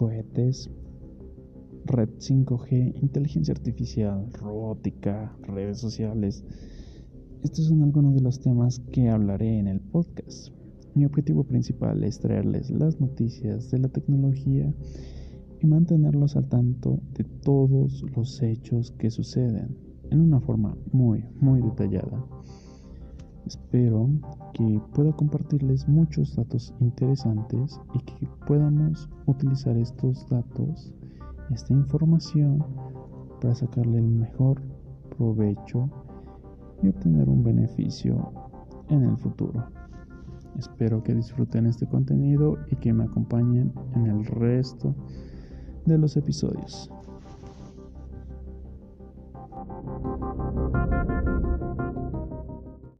cohetes, red 5G, inteligencia artificial, robótica, redes sociales. Estos son algunos de los temas que hablaré en el podcast. Mi objetivo principal es traerles las noticias de la tecnología y mantenerlos al tanto de todos los hechos que suceden en una forma muy, muy detallada. Espero que pueda compartirles muchos datos interesantes y que podamos utilizar estos datos, esta información, para sacarle el mejor provecho y obtener un beneficio en el futuro. Espero que disfruten este contenido y que me acompañen en el resto de los episodios.